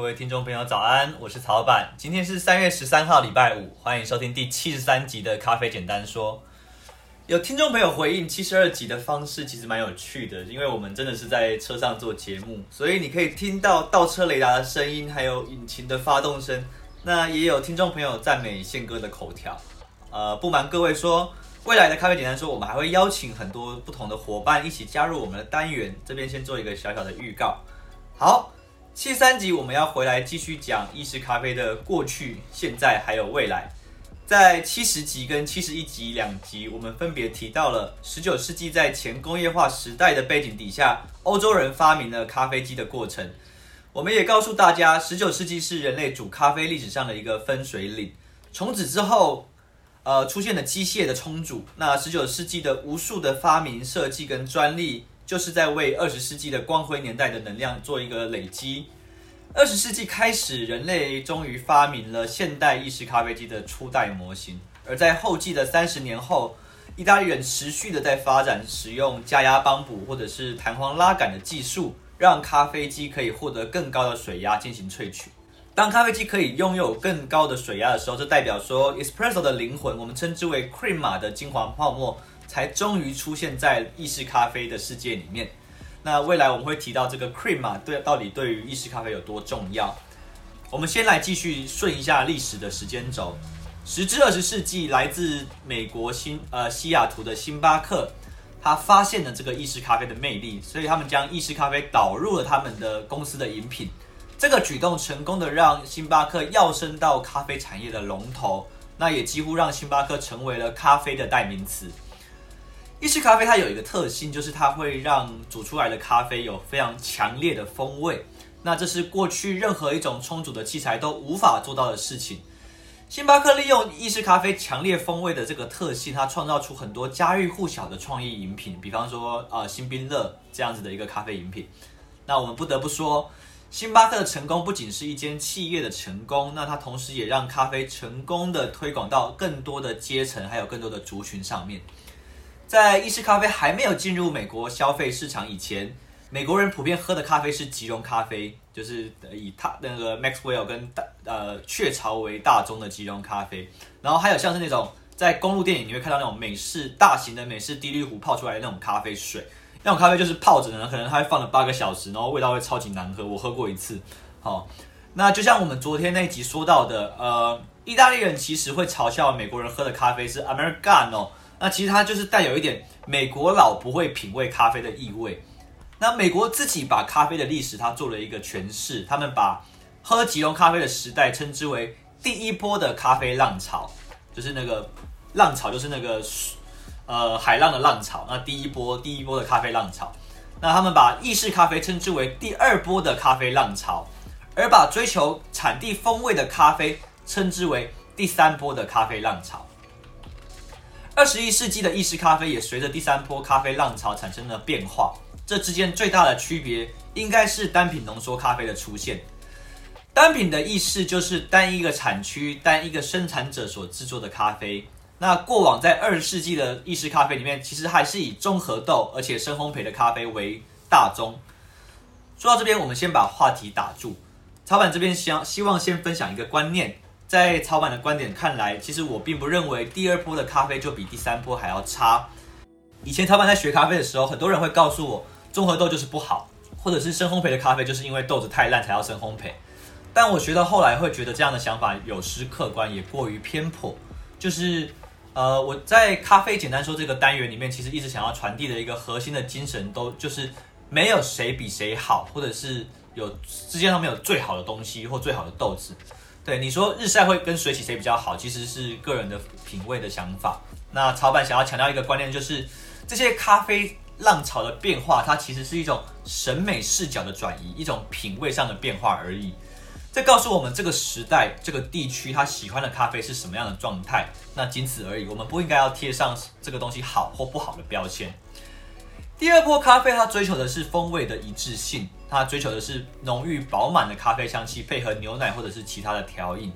各位听众朋友，早安！我是曹板，今天是三月十三号，礼拜五，欢迎收听第七十三集的《咖啡简单说》。有听众朋友回应，七十二集的方式其实蛮有趣的，因为我们真的是在车上做节目，所以你可以听到倒车雷达的声音，还有引擎的发动声。那也有听众朋友赞美宪哥的口条。呃，不瞒各位说，未来的咖啡简单说，我们还会邀请很多不同的伙伴一起加入我们的单元。这边先做一个小小的预告。好。七十三集我们要回来继续讲意式咖啡的过去、现在还有未来。在七十集跟七十一集两集，我们分别提到了十九世纪在前工业化时代的背景底下，欧洲人发明了咖啡机的过程。我们也告诉大家，十九世纪是人类煮咖啡历史上的一个分水岭。从此之后，呃，出现了机械的冲煮。那十九世纪的无数的发明、设计跟专利。就是在为二十世纪的光辉年代的能量做一个累积。二十世纪开始，人类终于发明了现代意式咖啡机的初代模型。而在后继的三十年后，意大利人持续的在发展使用加压帮补或者是弹簧拉杆的技术，让咖啡机可以获得更高的水压进行萃取。当咖啡机可以拥有更高的水压的时候，这代表说 espresso 的灵魂，我们称之为 crema 的精华泡沫。才终于出现在意式咖啡的世界里面。那未来我们会提到这个 crema 对到底对于意式咖啡有多重要。我们先来继续顺一下历史的时间轴。十至二十世纪，来自美国新呃西雅图的星巴克，他发现了这个意式咖啡的魅力，所以他们将意式咖啡导入了他们的公司的饮品。这个举动成功的让星巴克跃升到咖啡产业的龙头，那也几乎让星巴克成为了咖啡的代名词。意式咖啡它有一个特性，就是它会让煮出来的咖啡有非常强烈的风味。那这是过去任何一种冲煮的器材都无法做到的事情。星巴克利用意式咖啡强烈风味的这个特性，它创造出很多家喻户晓的创意饮品，比方说呃星冰乐这样子的一个咖啡饮品。那我们不得不说，星巴克的成功不仅是一间企业的成功，那它同时也让咖啡成功的推广到更多的阶层，还有更多的族群上面。在意式咖啡还没有进入美国消费市场以前，美国人普遍喝的咖啡是即溶咖啡，就是以他那个 Maxwell 跟大呃雀巢为大宗的即溶咖啡。然后还有像是那种在公路电影你会看到那种美式大型的美式滴滤壶泡出来的那种咖啡水，那种咖啡就是泡着呢，可能它会放了八个小时，然后味道会超级难喝。我喝过一次。好，那就像我们昨天那集说到的，呃，意大利人其实会嘲笑美国人喝的咖啡是 Americano。那其实它就是带有一点美国佬不会品味咖啡的意味。那美国自己把咖啡的历史，它做了一个诠释。他们把喝即溶咖啡的时代称之为第一波的咖啡浪潮，就是那个浪潮，就是那个呃海浪的浪潮。那第一波第一波的咖啡浪潮。那他们把意式咖啡称之为第二波的咖啡浪潮，而把追求产地风味的咖啡称之为第三波的咖啡浪潮。二十一世纪的意式咖啡也随着第三波咖啡浪潮产生了变化。这之间最大的区别应该是单品浓缩咖啡的出现。单品的意思就是单一个产区、单一个生产者所制作的咖啡。那过往在二十世纪的意式咖啡里面，其实还是以中和豆而且深烘焙的咖啡为大宗。说到这边，我们先把话题打住。草板这边希希望先分享一个观念。在曹板的观点看来，其实我并不认为第二波的咖啡就比第三波还要差。以前曹板在学咖啡的时候，很多人会告诉我，综合豆就是不好，或者是深烘焙的咖啡就是因为豆子太烂才要深烘焙。但我学到后来会觉得这样的想法有失客观，也过于偏颇。就是呃，我在咖啡简单说这个单元里面，其实一直想要传递的一个核心的精神，都就是没有谁比谁好，或者是有世界上面有最好的东西或最好的豆子。对你说，日晒会跟水洗谁比较好？其实是个人的品味的想法。那曹板想要强调一个观念，就是这些咖啡浪潮的变化，它其实是一种审美视角的转移，一种品味上的变化而已。这告诉我们这个时代、这个地区他喜欢的咖啡是什么样的状态。那仅此而已，我们不应该要贴上这个东西好或不好的标签。第二波咖啡，它追求的是风味的一致性。它追求的是浓郁饱满的咖啡香气，配合牛奶或者是其他的调饮。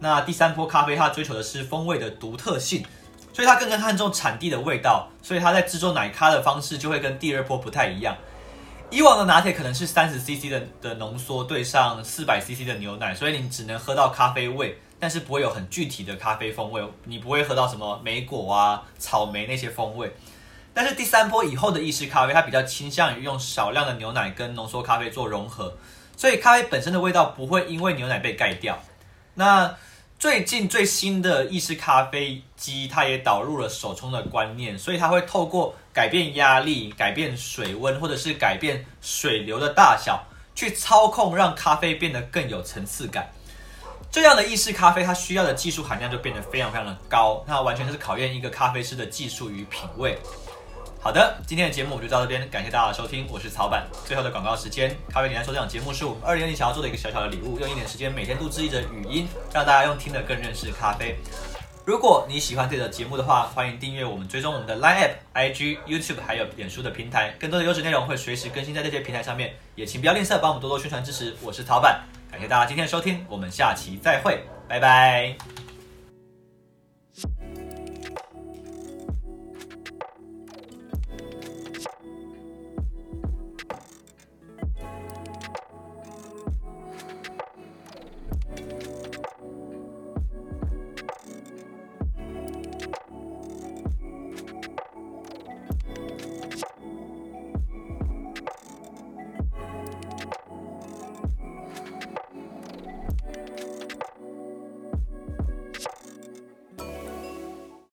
那第三波咖啡，它追求的是风味的独特性，所以它更更看重产地的味道。所以它在制作奶咖的方式就会跟第二波不太一样。以往的拿铁可能是三十 CC 的的浓缩兑上四百 CC 的牛奶，所以你只能喝到咖啡味，但是不会有很具体的咖啡风味，你不会喝到什么莓果啊、草莓那些风味。但是第三波以后的意式咖啡，它比较倾向于用少量的牛奶跟浓缩咖啡做融合，所以咖啡本身的味道不会因为牛奶被盖掉。那最近最新的意式咖啡机，它也导入了手冲的观念，所以它会透过改变压力、改变水温，或者是改变水流的大小，去操控让咖啡变得更有层次感。这样的意式咖啡，它需要的技术含量就变得非常非常的高，那完全是考验一个咖啡师的技术与品味。好的，今天的节目就到这边，感谢大家的收听，我是曹板。最后的广告时间，咖啡简单说这档节目是我们二零二零想要做的一个小小的礼物，用一点时间每天录制一则语音，让大家用听的更认识咖啡。如果你喜欢这个节目的话，欢迎订阅我们，追踪我们的 Line App、IG、YouTube 还有脸书的平台，更多的优质内容会随时更新在这些平台上面，也请不要吝啬帮我们多多宣传支持。我是曹板，感谢大家今天的收听，我们下期再会，拜拜。